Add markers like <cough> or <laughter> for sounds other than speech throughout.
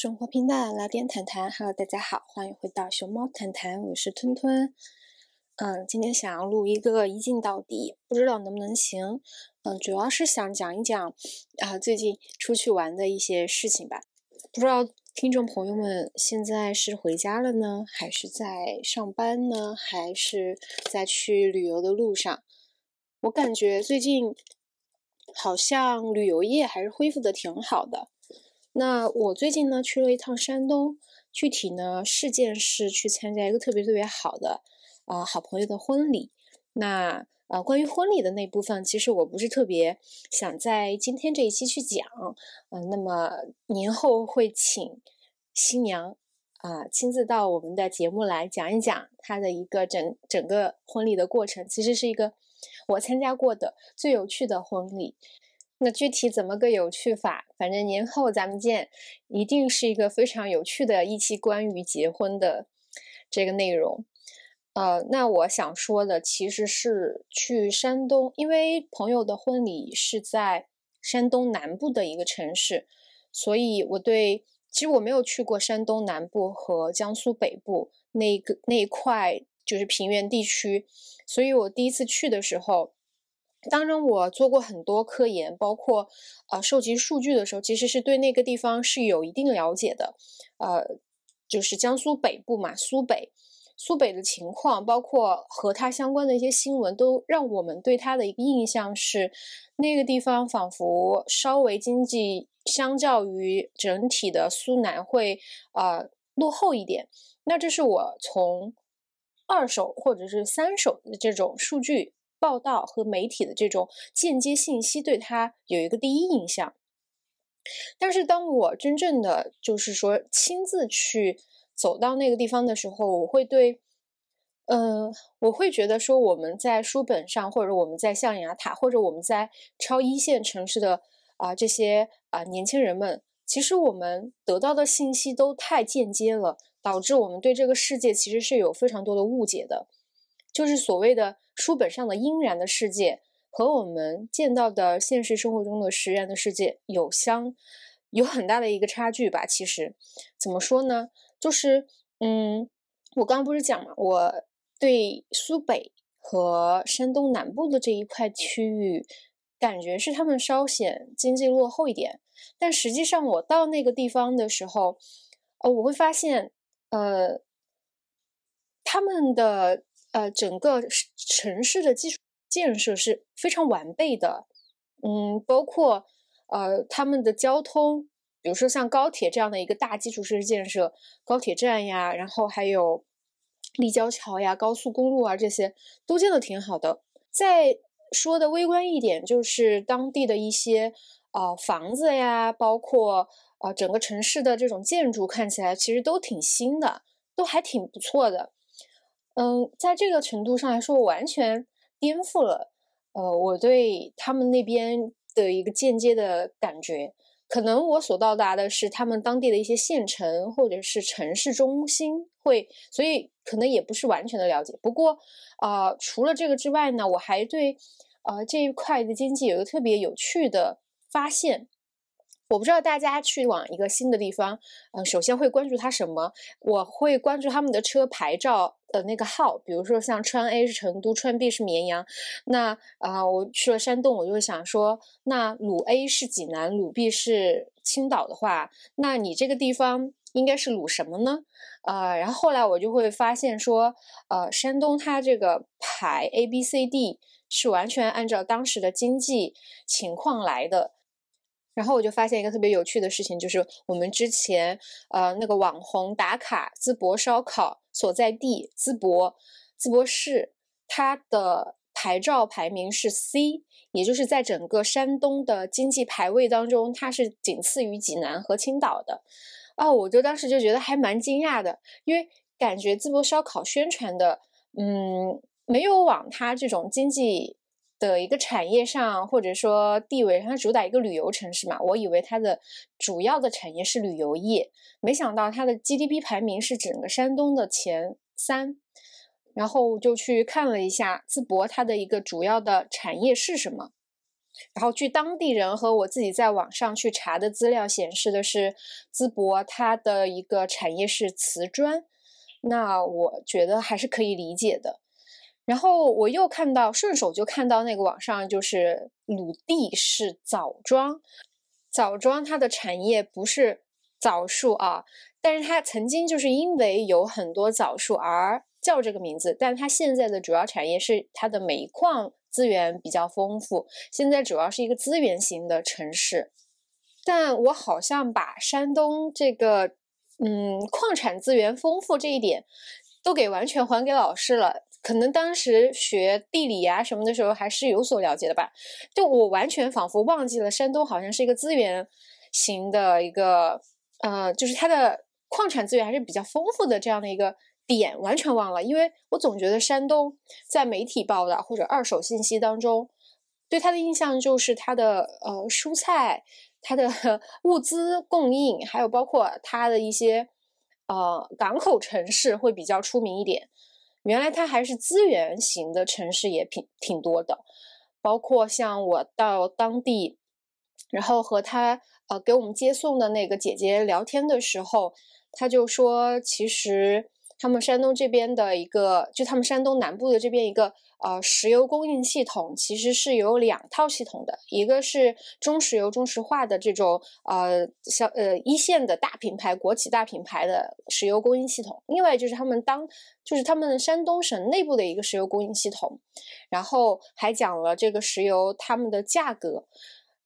生活平淡，来点谈谈。Hello，大家好，欢迎回到熊猫谈谈，我是吞吞。嗯，今天想要录一个一镜到底，不知道能不能行。嗯，主要是想讲一讲啊，最近出去玩的一些事情吧。不知道听众朋友们现在是回家了呢，还是在上班呢，还是在去旅游的路上？我感觉最近好像旅游业还是恢复的挺好的。那我最近呢去了一趟山东，具体呢事件是去参加一个特别特别好的啊好朋友的婚礼。那呃关于婚礼的那部分，其实我不是特别想在今天这一期去讲，嗯，那么年后会请新娘啊亲自到我们的节目来讲一讲她的一个整整个婚礼的过程，其实是一个我参加过的最有趣的婚礼。那具体怎么个有趣法？反正年后咱们见，一定是一个非常有趣的一期关于结婚的这个内容。呃，那我想说的其实是去山东，因为朋友的婚礼是在山东南部的一个城市，所以我对其实我没有去过山东南部和江苏北部那个那一块就是平原地区，所以我第一次去的时候。当然，我做过很多科研，包括呃收集数据的时候，其实是对那个地方是有一定了解的。呃，就是江苏北部嘛，苏北，苏北的情况，包括和它相关的一些新闻，都让我们对它的一个印象是，那个地方仿佛稍微经济相较于整体的苏南会呃落后一点。那这是我从二手或者是三手的这种数据。报道和媒体的这种间接信息对他有一个第一印象，但是当我真正的就是说亲自去走到那个地方的时候，我会对，嗯，我会觉得说我们在书本上，或者我们在象牙塔，或者我们在超一线城市的啊这些啊年轻人们，其实我们得到的信息都太间接了，导致我们对这个世界其实是有非常多的误解的，就是所谓的。书本上的阴然的世界和我们见到的现实生活中的实然的世界有相有很大的一个差距吧。其实怎么说呢？就是嗯，我刚刚不是讲嘛，我对苏北和山东南部的这一块区域感觉是他们稍显经济落后一点，但实际上我到那个地方的时候，呃，我会发现，呃，他们的。呃，整个城市的基础建设是非常完备的，嗯，包括呃他们的交通，比如说像高铁这样的一个大基础设施建设，高铁站呀，然后还有立交桥呀、高速公路啊，这些都建的挺好的。再说的微观一点，就是当地的一些呃房子呀，包括呃整个城市的这种建筑，看起来其实都挺新的，都还挺不错的。嗯，在这个程度上来说，完全颠覆了呃我对他们那边的一个间接的感觉。可能我所到达的是他们当地的一些县城或者是城市中心，会所以可能也不是完全的了解。不过，啊，除了这个之外呢，我还对呃这一块的经济有一个特别有趣的发现。我不知道大家去往一个新的地方，嗯，首先会关注它什么？我会关注他们的车牌照的那个号，比如说像川 A 是成都，川 B 是绵阳。那啊，我去了山东，我就想说，那鲁 A 是济南，鲁 B 是青岛的话，那你这个地方应该是鲁什么呢？呃，然后后来我就会发现说，呃，山东它这个牌 A B C D 是完全按照当时的经济情况来的。然后我就发现一个特别有趣的事情，就是我们之前呃那个网红打卡淄博烧烤所在地淄博淄博市，它的牌照排名是 C，也就是在整个山东的经济排位当中，它是仅次于济南和青岛的。哦，我就当时就觉得还蛮惊讶的，因为感觉淄博烧烤宣传的，嗯，没有往它这种经济。的一个产业上，或者说地位，它主打一个旅游城市嘛，我以为它的主要的产业是旅游业，没想到它的 GDP 排名是整个山东的前三，然后就去看了一下淄博它的一个主要的产业是什么，然后据当地人和我自己在网上去查的资料显示的是，淄博它的一个产业是瓷砖，那我觉得还是可以理解的。然后我又看到，顺手就看到那个网上就是鲁地是枣庄，枣庄它的产业不是枣树啊，但是它曾经就是因为有很多枣树而叫这个名字，但它现在的主要产业是它的煤矿资源比较丰富，现在主要是一个资源型的城市。但我好像把山东这个嗯矿产资源丰富这一点都给完全还给老师了。可能当时学地理呀什么的时候还是有所了解的吧，就我完全仿佛忘记了山东好像是一个资源型的一个，呃，就是它的矿产资源还是比较丰富的这样的一个点，完全忘了，因为我总觉得山东在媒体报道或者二手信息当中，对它的印象就是它的呃蔬菜、它的 <laughs> 物资供应，还有包括它的一些呃港口城市会比较出名一点。原来它还是资源型的城市，也挺挺多的，包括像我到当地，然后和他呃给我们接送的那个姐姐聊天的时候，他就说，其实他们山东这边的一个，就他们山东南部的这边一个。呃，石油供应系统其实是有两套系统的，一个是中石油、中石化的这种呃小呃一线的大品牌、国企大品牌的石油供应系统，另外就是他们当就是他们山东省内部的一个石油供应系统，然后还讲了这个石油他们的价格。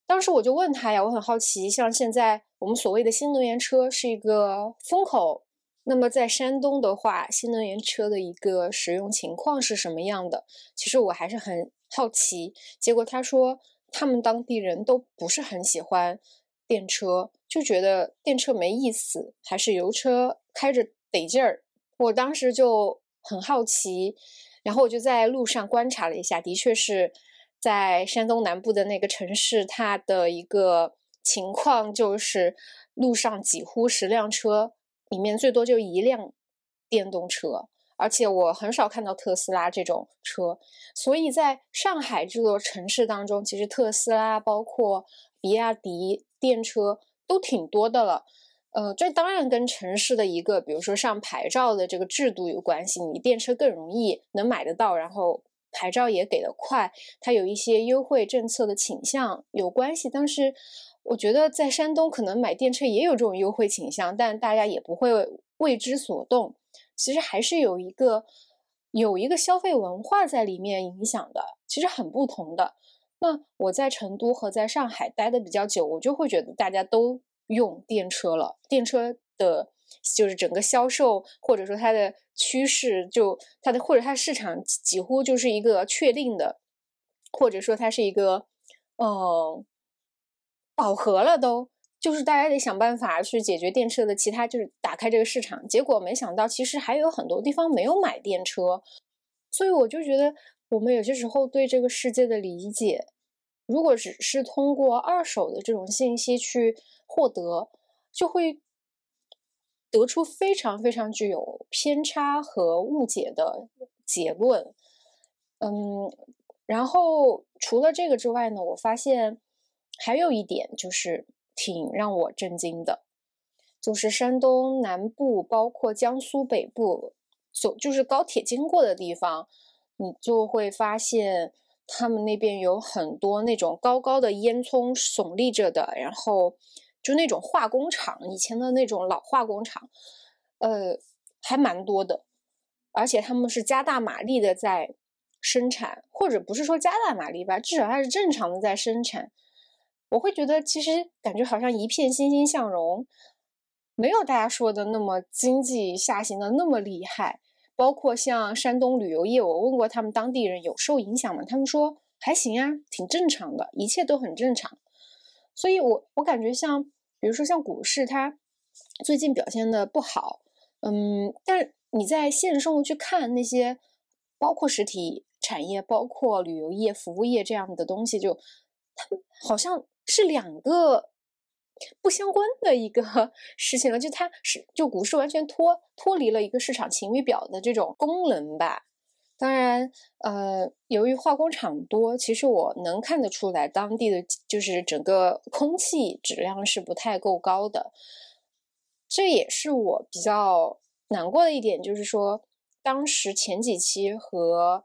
当时我就问他呀，我很好奇，像现在我们所谓的新能源车是一个风口。那么在山东的话，新能源车的一个使用情况是什么样的？其实我还是很好奇。结果他说，他们当地人都不是很喜欢电车，就觉得电车没意思，还是油车开着得劲儿。我当时就很好奇，然后我就在路上观察了一下，的确是在山东南部的那个城市，它的一个情况就是路上几乎十辆车。里面最多就一辆电动车，而且我很少看到特斯拉这种车，所以在上海这座城市当中，其实特斯拉包括比亚迪电车都挺多的了。呃，这当然跟城市的一个，比如说上牌照的这个制度有关系，你电车更容易能买得到，然后牌照也给得快，它有一些优惠政策的倾向有关系，但是。我觉得在山东可能买电车也有这种优惠倾向，但大家也不会为之所动。其实还是有一个有一个消费文化在里面影响的，其实很不同的。那我在成都和在上海待的比较久，我就会觉得大家都用电车了。电车的，就是整个销售或者说它的趋势，就它的或者它市场几乎就是一个确定的，或者说它是一个，嗯。饱和了，都就是大家得想办法去解决电车的其他，就是打开这个市场。结果没想到，其实还有很多地方没有买电车，所以我就觉得，我们有些时候对这个世界的理解，如果只是通过二手的这种信息去获得，就会得出非常非常具有偏差和误解的结论。嗯，然后除了这个之外呢，我发现。还有一点就是挺让我震惊的，就是山东南部，包括江苏北部，所就是高铁经过的地方，你就会发现他们那边有很多那种高高的烟囱耸立着的，然后就那种化工厂，以前的那种老化工厂，呃，还蛮多的，而且他们是加大马力的在生产，或者不是说加大马力吧，至少它是正常的在生产。我会觉得，其实感觉好像一片欣欣向荣，没有大家说的那么经济下行的那么厉害。包括像山东旅游业，我问过他们当地人有受影响吗？他们说还行啊，挺正常的，一切都很正常。所以，我我感觉像，比如说像股市，它最近表现的不好，嗯，但你在现实生活去看那些，包括实体产业，包括旅游业、服务业这样的东西，就他们好像。是两个不相关的一个 <laughs> 事情了，就它是就股市完全脱脱离了一个市场晴雨表的这种功能吧，当然，呃，由于化工厂多，其实我能看得出来，当地的就是整个空气质量是不太够高的。这也是我比较难过的一点，就是说，当时前几期和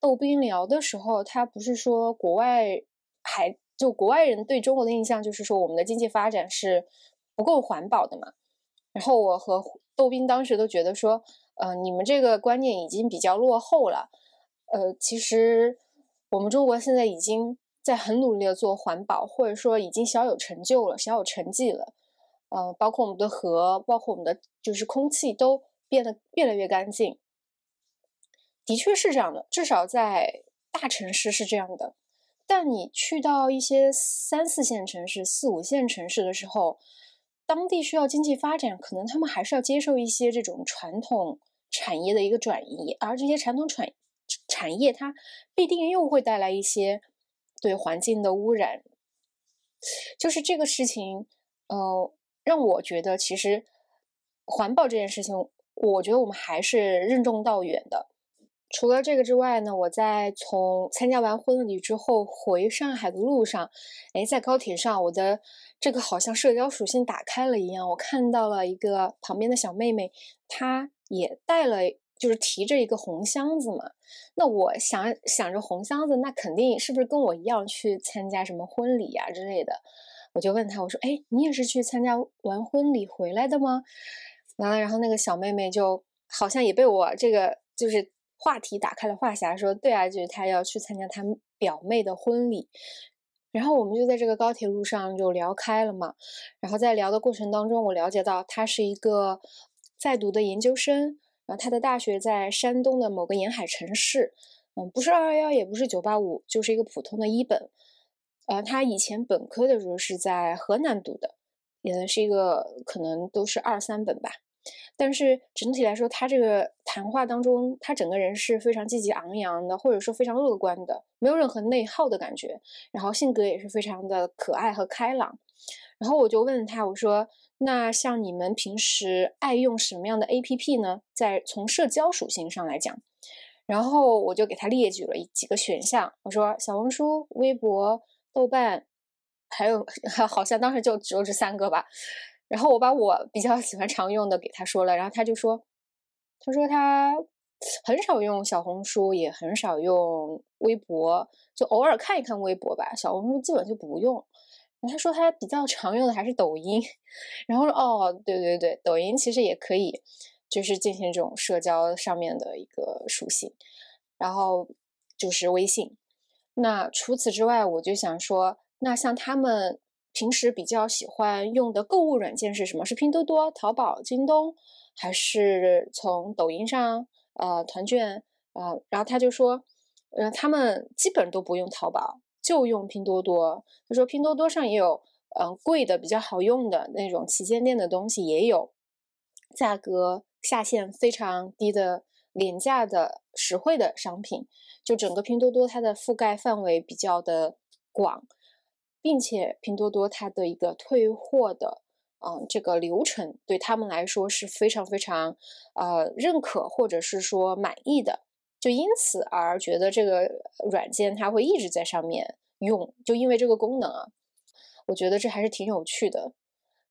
豆冰聊的时候，他不是说国外还就国外人对中国的印象就是说我们的经济发展是不够环保的嘛。然后我和豆冰当时都觉得说。呃，你们这个观念已经比较落后了。呃，其实我们中国现在已经在很努力的做环保，或者说已经小有成就了，小有成绩了。呃，包括我们的河，包括我们的就是空气都变得越来越干净。的确是这样的，至少在大城市是这样的。但你去到一些三四线城市、四五线城市的时候，当地需要经济发展，可能他们还是要接受一些这种传统。产业的一个转移，而这些传统产产业，它必定又会带来一些对环境的污染。就是这个事情，呃，让我觉得其实环保这件事情，我觉得我们还是任重道远的。除了这个之外呢，我在从参加完婚礼之后回上海的路上，哎，在高铁上，我的这个好像社交属性打开了一样，我看到了一个旁边的小妹妹，她。也带了，就是提着一个红箱子嘛。那我想想着红箱子，那肯定是不是跟我一样去参加什么婚礼呀之类的？我就问她，我说：“哎，你也是去参加完婚礼回来的吗？”完了，然后那个小妹妹就好像也被我这个就是话题打开了话匣，说：“对啊，就是他要去参加他表妹的婚礼。”然后我们就在这个高铁路上就聊开了嘛。然后在聊的过程当中，我了解到他是一个。在读的研究生，然后他的大学在山东的某个沿海城市，嗯，不是二幺幺，也不是九八五，就是一个普通的一本。呃，他以前本科的时候是在河南读的，也是一个可能都是二三本吧。但是整体来说，他这个谈话当中，他整个人是非常积极昂扬的，或者说非常乐观的，没有任何内耗的感觉。然后性格也是非常的可爱和开朗。然后我就问他，我说。那像你们平时爱用什么样的 A P P 呢？在从社交属性上来讲，然后我就给他列举了几个选项。我说小红书、微博、豆瓣，还有 <laughs> 好像当时就只有这三个吧。然后我把我比较 <laughs> 喜欢常用的给他说了，然后他就说，他说他很少用小红书，也很少用微博，就偶尔看一看微博吧。小红书基本就不用。他说他比较常用的还是抖音，<laughs> 然后哦，对对对，抖音其实也可以，就是进行这种社交上面的一个属性，然后就是微信。那除此之外，我就想说，那像他们平时比较喜欢用的购物软件是什么？是拼多多、淘宝、京东，还是从抖音上呃团券啊？然后他就说，呃，他们基本都不用淘宝。就用拼多多，他说拼多多上也有，嗯，贵的比较好用的那种旗舰店的东西也有，价格下限非常低的廉价的实惠的商品，就整个拼多多它的覆盖范围比较的广，并且拼多多它的一个退货的，嗯，这个流程对他们来说是非常非常，呃，认可或者是说满意的。就因此而觉得这个软件它会一直在上面用，就因为这个功能啊，我觉得这还是挺有趣的。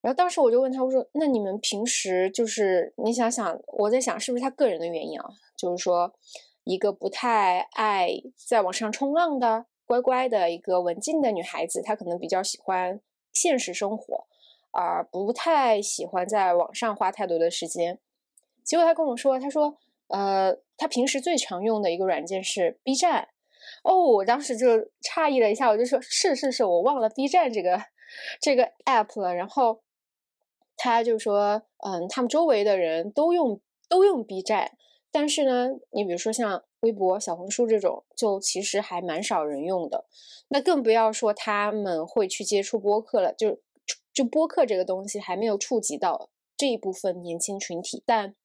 然后当时我就问他，我说：“那你们平时就是你想想，我在想是不是他个人的原因啊？就是说，一个不太爱在网上冲浪的乖乖的一个文静的女孩子，她可能比较喜欢现实生活，而不太喜欢在网上花太多的时间。结果她跟我说，她说。”呃，她平时最常用的一个软件是 B 站，哦，我当时就诧异了一下，我就说是是是，我忘了 B 站这个这个 app 了。然后他就说，嗯，他们周围的人都用都用 B 站，但是呢，你比如说像微博、小红书这种，就其实还蛮少人用的。那更不要说他们会去接触播客了，就就播客这个东西还没有触及到这一部分年轻群体，但。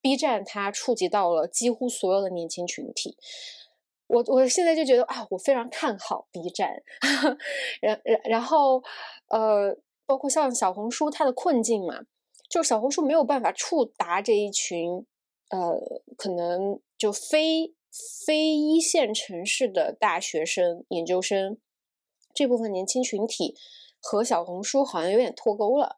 B 站它触及到了几乎所有的年轻群体，我我现在就觉得啊，我非常看好 B 站，<laughs> 然然然后呃，包括像小红书它的困境嘛，就是小红书没有办法触达这一群呃，可能就非非一线城市的大学生、研究生这部分年轻群体和小红书好像有点脱钩了。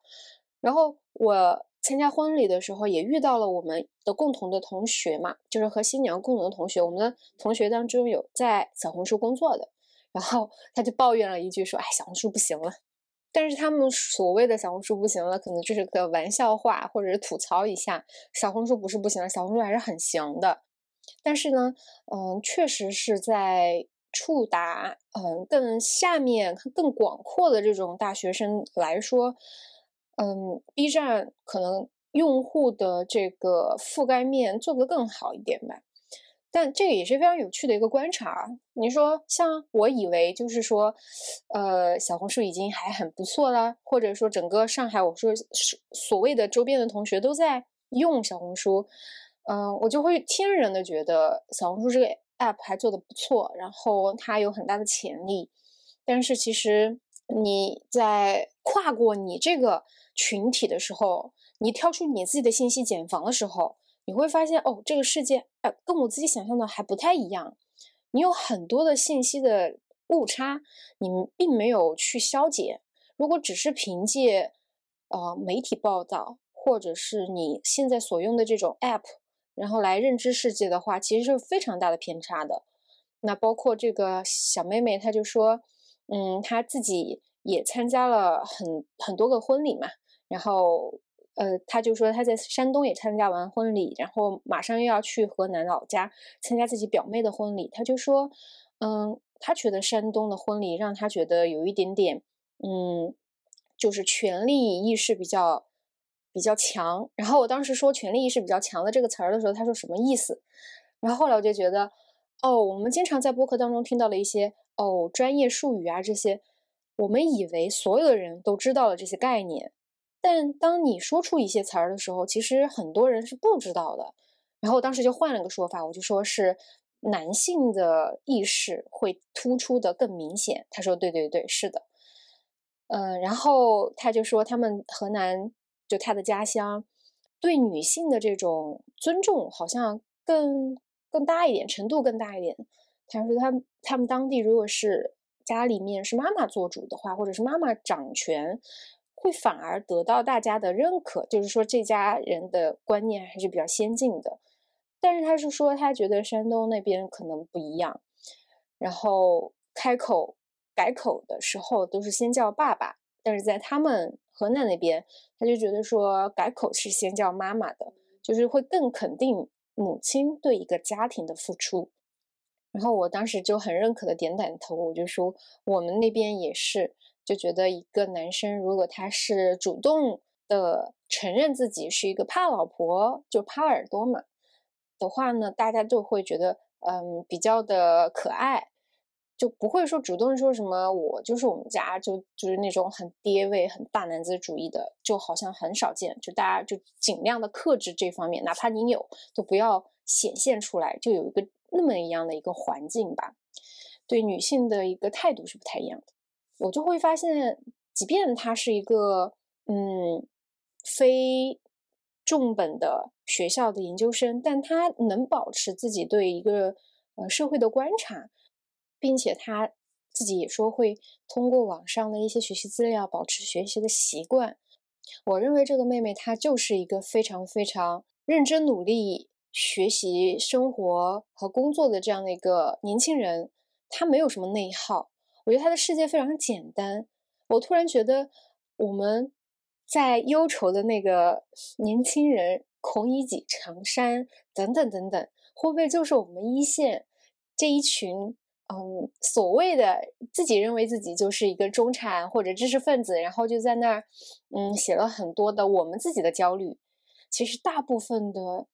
然后我参加婚礼的时候也遇到了我们的共同的同学嘛，就是和新娘共同的同学。我们的同学当中有在小红书工作的，然后他就抱怨了一句说：“哎，小红书不行了。”但是他们所谓的小红书不行了，可能就是个玩笑话，或者是吐槽一下。小红书不是不行了，小红书还是很行的。但是呢，嗯，确实是在触达嗯更下面、更广阔的这种大学生来说，嗯，B 站可能用户的这个覆盖面做得更好一点吧。但这个也是非常有趣的一个观察。你说，像我以为就是说，呃，小红书已经还很不错了，或者说整个上海，我说所谓的周边的同学都在用小红书，嗯，我就会天然的觉得小红书这个 app 还做的不错，然后它有很大的潜力。但是其实你在跨过你这个群体的时候，你跳出你自己的信息茧房的时候。你会发现，哦，这个世界，呃，跟我自己想象的还不太一样。你有很多的信息的误差，你并没有去消解。如果只是凭借，呃，媒体报道，或者是你现在所用的这种 app，然后来认知世界的话，其实是非常大的偏差的。那包括这个小妹妹，她就说，嗯，她自己也参加了很很多个婚礼嘛，然后。呃，他就说他在山东也参加完婚礼，然后马上又要去河南老家参加自己表妹的婚礼。他就说，嗯，他觉得山东的婚礼让他觉得有一点点，嗯，就是权力意识比较比较强。然后我当时说权力意识比较强的这个词儿的时候，他说什么意思？然后后来我就觉得，哦，我们经常在播客当中听到了一些哦专业术语啊这些，我们以为所有的人都知道了这些概念。但当你说出一些词儿的时候，其实很多人是不知道的。然后我当时就换了个说法，我就说是男性的意识会突出的更明显。他说：“对对对，是的。”嗯，然后他就说他们河南就他的家乡对女性的这种尊重好像更更大一点，程度更大一点。他说他他们当地如果是家里面是妈妈做主的话，或者是妈妈掌权。会反而得到大家的认可，就是说这家人的观念还是比较先进的。但是他是说他觉得山东那边可能不一样，然后开口改口的时候都是先叫爸爸，但是在他们河南那边，他就觉得说改口是先叫妈妈的，就是会更肯定母亲对一个家庭的付出。然后我当时就很认可的点点头，我就说我们那边也是。就觉得一个男生如果他是主动的承认自己是一个怕老婆，就怕耳朵嘛的话呢，大家就会觉得嗯比较的可爱，就不会说主动说什么我就是我们家就就是那种很爹味、很大男子主义的，就好像很少见。就大家就尽量的克制这方面，哪怕你有，都不要显现出来，就有一个那么一样的一个环境吧。对女性的一个态度是不太一样的。我就会发现，即便他是一个嗯非重本的学校的研究生，但他能保持自己对一个呃社会的观察，并且他自己也说会通过网上的一些学习资料保持学习的习惯。我认为这个妹妹她就是一个非常非常认真努力学习、生活和工作的这样的一个年轻人，她没有什么内耗。我觉得他的世界非常简单。我突然觉得，我们在忧愁的那个 <laughs> 年轻人，孔乙己、长衫等等等等，会不会就是我们一线这一群，嗯，所谓的自己认为自己就是一个中产或者知识分子，然后就在那儿，嗯，写了很多的我们自己的焦虑。其实大部分的，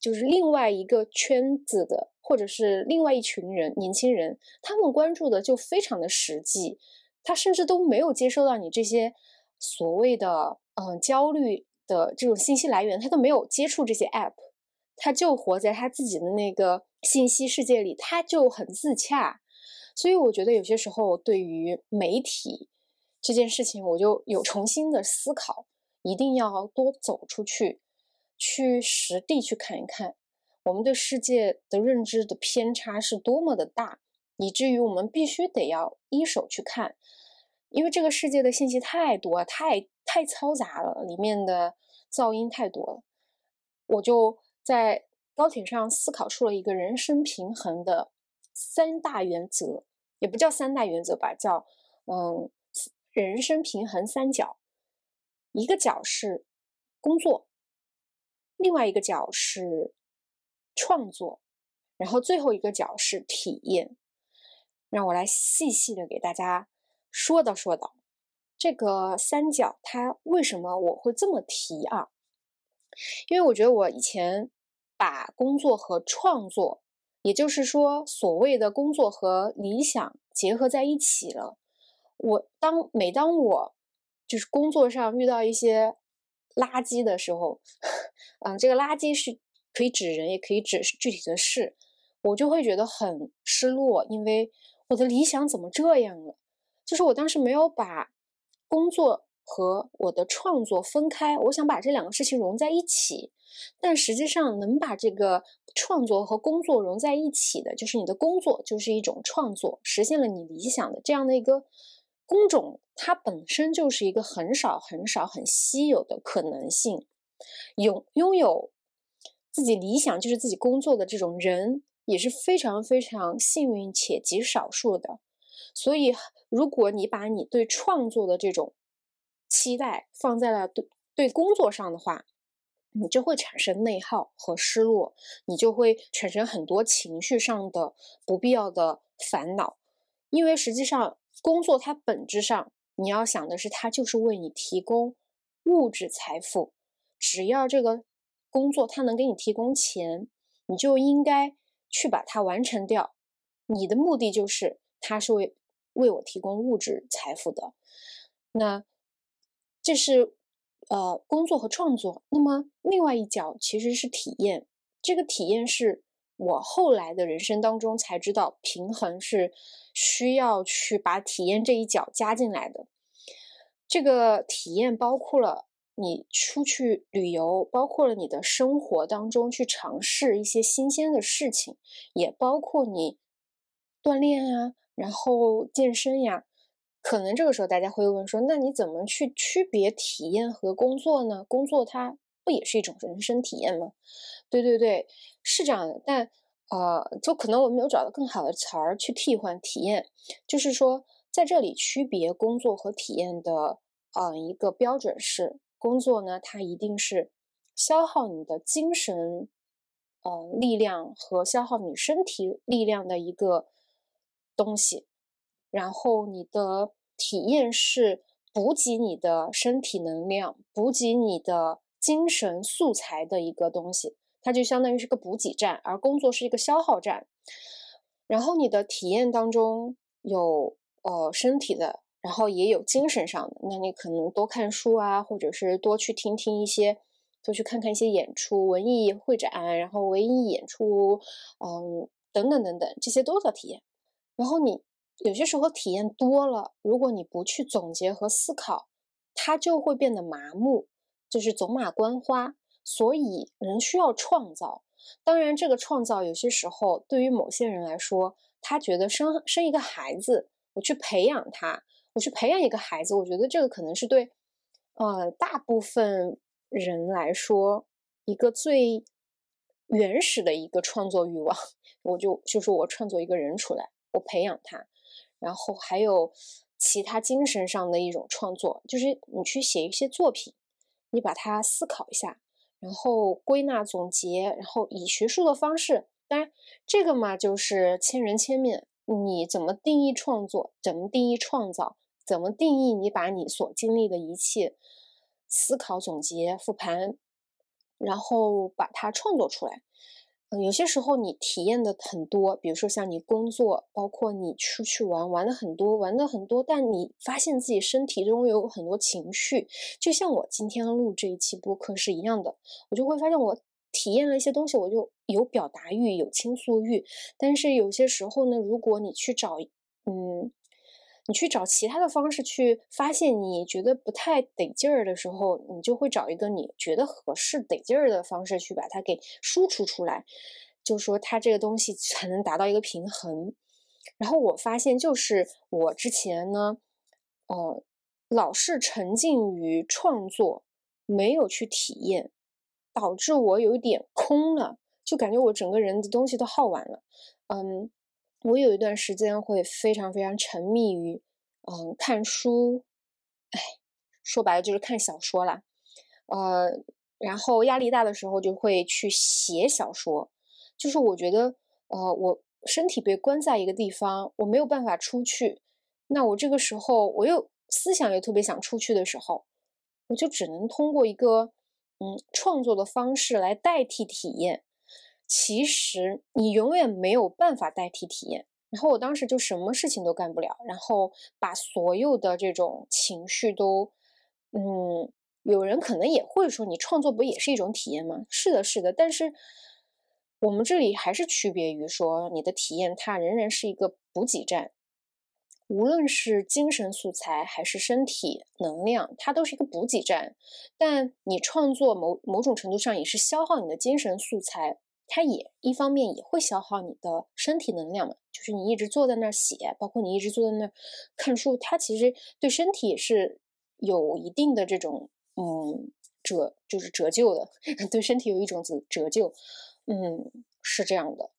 就是另外一个圈子的。或者是另外一群人，年轻人，他们关注的就非常的实际，他甚至都没有接收到你这些所谓的嗯焦虑的这种信息来源，他都没有接触这些 app，他就活在他自己的那个信息世界里，他就很自洽。所以我觉得有些时候对于媒体这件事情，我就有重新的思考，一定要多走出去，去实地去看一看。我们对世界的认知的偏差是多么的大，以至于我们必须得要一手去看，因为这个世界的信息太多，太太嘈杂了，里面的噪音太多了。我就在高铁上思考出了一个人生平衡的三大原则，也不叫三大原则吧，叫嗯，人生平衡三角，一个角是工作，另外一个角是。创作，然后最后一个角是体验，让我来细细的给大家说道说道这个三角它为什么我会这么提啊？因为我觉得我以前把工作和创作，也就是说所谓的工作和理想结合在一起了。我当每当我就是工作上遇到一些垃圾的时候，嗯，这个垃圾是。可以指人，也可以指具体的事，我就会觉得很失落，因为我的理想怎么这样了？就是我当时没有把工作和我的创作分开，我想把这两个事情融在一起，但实际上能把这个创作和工作融在一起的，就是你的工作就是一种创作，实现了你理想的这样的一个工种，它本身就是一个很少很少很稀有的可能性，拥拥有。自己理想就是自己工作的这种人也是非常非常幸运且极少数的，所以如果你把你对创作的这种期待放在了对对工作上的话，你就会产生内耗和失落，你就会产生很多情绪上的不必要的烦恼，因为实际上工作它本质上你要想的是它就是为你提供物质财富，只要这个。工作它能给你提供钱，你就应该去把它完成掉。你的目的就是它是为为我提供物质财富的。那这是呃工作和创作。那么另外一角其实是体验。这个体验是我后来的人生当中才知道，平衡是需要去把体验这一角加进来的。这个体验包括了。你出去旅游，包括了你的生活当中去尝试一些新鲜的事情，也包括你锻炼啊，然后健身呀。可能这个时候大家会问说，那你怎么去区别体验和工作呢？工作它不也是一种人生体验吗？对对对，是这样的。但呃，就可能我没有找到更好的词儿去替换体验，就是说在这里区别工作和体验的啊一个标准是。工作呢，它一定是消耗你的精神，呃，力量和消耗你身体力量的一个东西。然后你的体验是补给你的身体能量、补给你的精神素材的一个东西。它就相当于是个补给站，而工作是一个消耗站。然后你的体验当中有呃身体的。然后也有精神上的，那你可能多看书啊，或者是多去听听一些，多去看看一些演出、文艺会展，然后文艺演出，嗯，等等等等，这些都叫体验。然后你有些时候体验多了，如果你不去总结和思考，它就会变得麻木，就是走马观花。所以人需要创造。当然，这个创造有些时候对于某些人来说，他觉得生生一个孩子，我去培养他。我去培养一个孩子，我觉得这个可能是对，呃，大部分人来说一个最原始的一个创作欲望。<laughs> 我就就是我创作一个人出来，我培养他，然后还有其他精神上的一种创作，就是你去写一些作品，你把它思考一下，然后归纳总结，然后以学术的方式，当然这个嘛就是千人千面，你怎么定义创作，怎么定义创造？怎么定义你把你所经历的一切思考、总结、复盘，然后把它创作出来？嗯，有些时候你体验的很多，比如说像你工作，包括你出去玩，玩的很多，玩的很多，但你发现自己身体中有很多情绪，就像我今天录这一期播客是一样的，我就会发现我体验了一些东西，我就有表达欲，有倾诉欲，但是有些时候呢，如果你去找，嗯。你去找其他的方式去发现你觉得不太得劲儿的时候，你就会找一个你觉得合适得劲儿的方式去把它给输出出来，就说它这个东西才能达到一个平衡。然后我发现，就是我之前呢，呃，老是沉浸于创作，没有去体验，导致我有点空了，就感觉我整个人的东西都耗完了。嗯，我有一段时间会非常非常沉迷于，嗯，看书，哎，说白了就是看小说啦。呃，然后压力大的时候就会去写小说，就是我觉得，呃，我。身体被关在一个地方，我没有办法出去。那我这个时候，我又思想又特别想出去的时候，我就只能通过一个嗯创作的方式来代替体验。其实你永远没有办法代替体验。然后我当时就什么事情都干不了，然后把所有的这种情绪都嗯，有人可能也会说，你创作不也是一种体验吗？是的，是的，但是。我们这里还是区别于说，你的体验它仍然是一个补给站，无论是精神素材还是身体能量，它都是一个补给站。但你创作某某种程度上也是消耗你的精神素材，它也一方面也会消耗你的身体能量嘛。就是你一直坐在那儿写，包括你一直坐在那儿看书，它其实对身体也是有一定的这种嗯折，就是折旧的，<laughs> 对身体有一种折折旧。嗯，是这样的，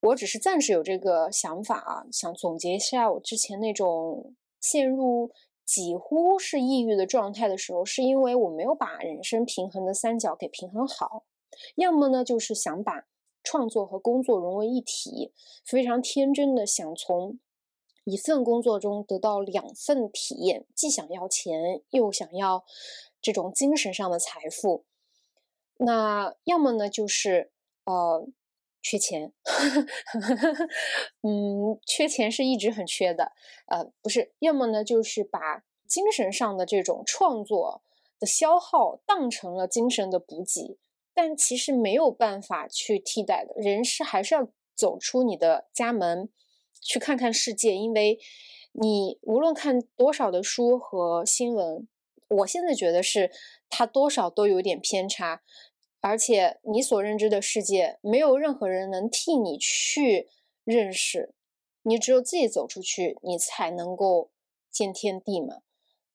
我只是暂时有这个想法啊，想总结一下我之前那种陷入几乎是抑郁的状态的时候，是因为我没有把人生平衡的三角给平衡好，要么呢就是想把创作和工作融为一体，非常天真的想从一份工作中得到两份体验，既想要钱又想要这种精神上的财富，那要么呢就是。呃，缺钱，<laughs> 嗯，缺钱是一直很缺的。呃，不是，要么呢，就是把精神上的这种创作的消耗当成了精神的补给，但其实没有办法去替代的。人是还是要走出你的家门，去看看世界，因为你无论看多少的书和新闻，我现在觉得是它多少都有点偏差。而且你所认知的世界，没有任何人能替你去认识，你只有自己走出去，你才能够见天地嘛。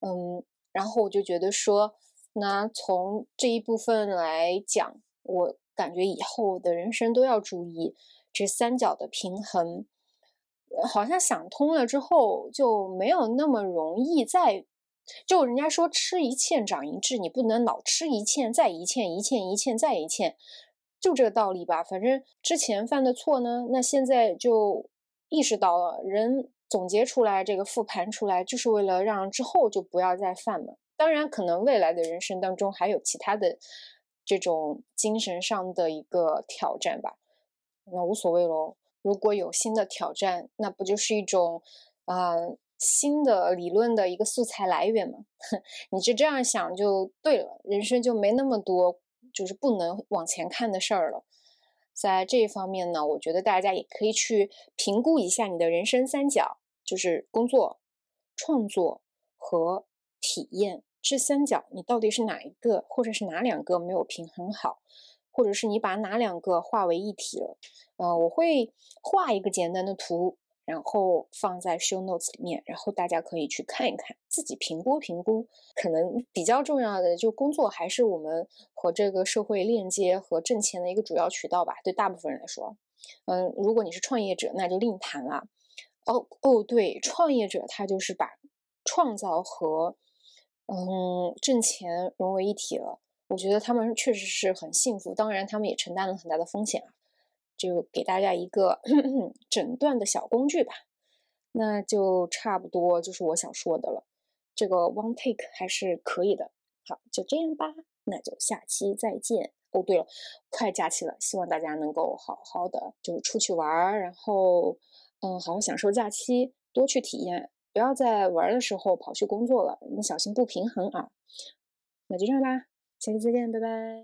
嗯，然后我就觉得说，那从这一部分来讲，我感觉以后的人生都要注意这三角的平衡。好像想通了之后，就没有那么容易再。就人家说吃一堑长一智，你不能老吃一堑再一堑，一堑一堑再一堑，就这个道理吧。反正之前犯的错呢，那现在就意识到了，人总结出来这个复盘出来，就是为了让之后就不要再犯了。当然，可能未来的人生当中还有其他的这种精神上的一个挑战吧，那无所谓喽。如果有新的挑战，那不就是一种啊？新的理论的一个素材来源嘛，<laughs> 你就这样想就对了，人生就没那么多就是不能往前看的事儿了。在这一方面呢，我觉得大家也可以去评估一下你的人生三角，就是工作、创作和体验这三角，你到底是哪一个，或者是哪两个没有平衡好，或者是你把哪两个化为一体了。呃，我会画一个简单的图。然后放在 show notes 里面，然后大家可以去看一看，自己评估评估。可能比较重要的就工作还是我们和这个社会链接和挣钱的一个主要渠道吧。对大部分人来说，嗯，如果你是创业者，那就另谈了。哦哦，对，创业者他就是把创造和嗯挣钱融为一体了。我觉得他们确实是很幸福，当然他们也承担了很大的风险啊。就给大家一个 <coughs> 诊断的小工具吧，那就差不多就是我想说的了。这个 one take 还是可以的。好，就这样吧，那就下期再见。哦，对了，快假期了，希望大家能够好好的就是出去玩儿，然后嗯，好好享受假期，多去体验，不要在玩的时候跑去工作了，你小心不平衡啊。那就这样吧，下期再见，拜拜。